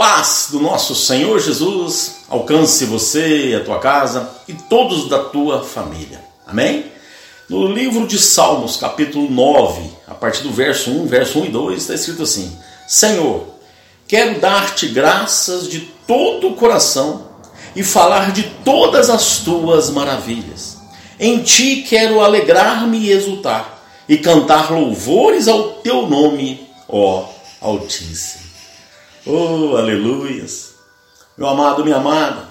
paz do nosso Senhor Jesus alcance você a tua casa e todos da tua família. Amém? No livro de Salmos, capítulo 9, a partir do verso 1, verso 1 e 2, está escrito assim: Senhor, quero dar-te graças de todo o coração e falar de todas as tuas maravilhas. Em ti quero alegrar-me e exultar e cantar louvores ao teu nome, ó Altíssimo. Oh, aleluias! Meu amado, minha amada,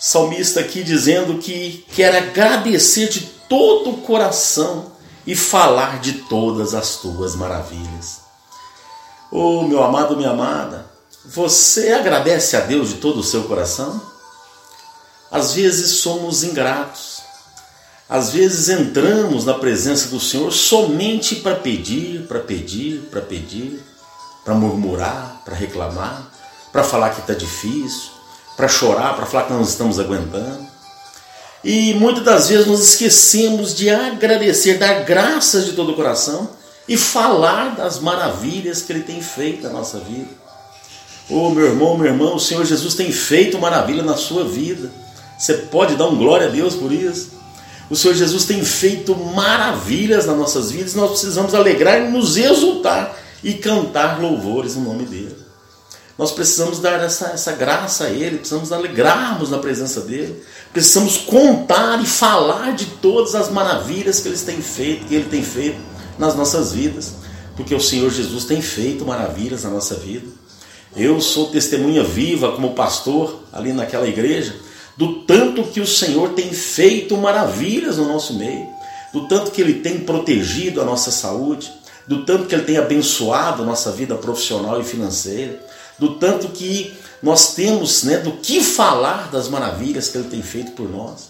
salmista aqui dizendo que quer agradecer de todo o coração e falar de todas as tuas maravilhas. Oh, meu amado, minha amada, você agradece a Deus de todo o seu coração? Às vezes somos ingratos. Às vezes entramos na presença do Senhor somente para pedir, para pedir, para pedir, para murmurar, para reclamar, para falar que está difícil, para chorar, para falar que não estamos aguentando. E muitas das vezes nos esquecemos de agradecer, dar graças de todo o coração e falar das maravilhas que Ele tem feito na nossa vida. Oh, meu irmão, meu irmão, o Senhor Jesus tem feito maravilha na sua vida. Você pode dar um glória a Deus por isso. O Senhor Jesus tem feito maravilhas nas nossas vidas, nós precisamos alegrar e nos exultar e cantar louvores no nome dele. Nós precisamos dar essa, essa graça a Ele, precisamos alegrarmos na presença dEle, precisamos contar e falar de todas as maravilhas que Ele tem feito, que Ele tem feito nas nossas vidas, porque o Senhor Jesus tem feito maravilhas na nossa vida. Eu sou testemunha viva como pastor ali naquela igreja, do tanto que o Senhor tem feito maravilhas no nosso meio, do tanto que Ele tem protegido a nossa saúde, do tanto que Ele tem abençoado a nossa vida profissional e financeira, do tanto que nós temos né, do que falar das maravilhas que Ele tem feito por nós.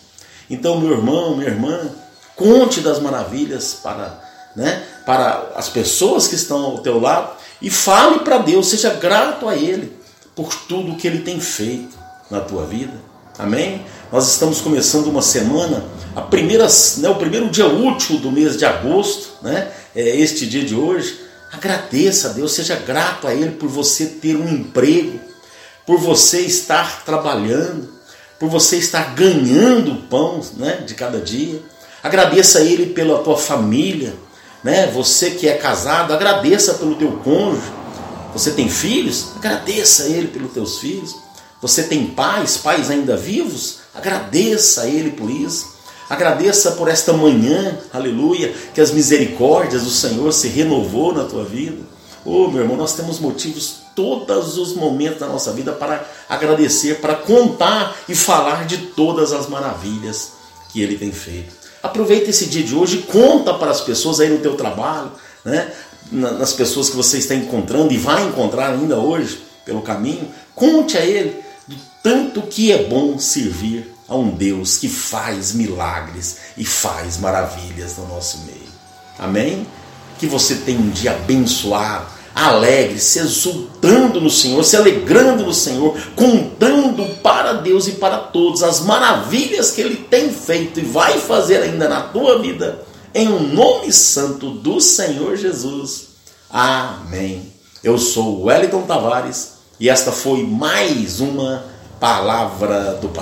Então, meu irmão, minha irmã, conte das maravilhas para, né, para as pessoas que estão ao teu lado e fale para Deus, seja grato a Ele por tudo que Ele tem feito na tua vida. Amém? Nós estamos começando uma semana, a primeira, né, o primeiro dia útil do mês de agosto, né, é este dia de hoje. Agradeça a Deus, seja grato a Ele por você ter um emprego, por você estar trabalhando, por você estar ganhando o pão né, de cada dia. Agradeça a Ele pela tua família, né? Você que é casado, agradeça pelo teu cônjuge. Você tem filhos? Agradeça a Ele pelos teus filhos. Você tem pais, pais ainda vivos? Agradeça a Ele por isso. Agradeça por esta manhã, aleluia, que as misericórdias do Senhor se renovou na tua vida. Oh, meu irmão, nós temos motivos todos os momentos da nossa vida para agradecer, para contar e falar de todas as maravilhas que Ele tem feito. Aproveita esse dia de hoje conta para as pessoas aí no teu trabalho, né? nas pessoas que você está encontrando e vai encontrar ainda hoje pelo caminho. Conte a Ele do tanto que é bom servir a um Deus que faz milagres e faz maravilhas no nosso meio. Amém? Que você tenha um dia abençoado, alegre, se exultando no Senhor, se alegrando no Senhor, contando para Deus e para todos as maravilhas que Ele tem feito e vai fazer ainda na tua vida, em um nome santo do Senhor Jesus. Amém. Eu sou Wellington Tavares e esta foi mais uma palavra do pastor.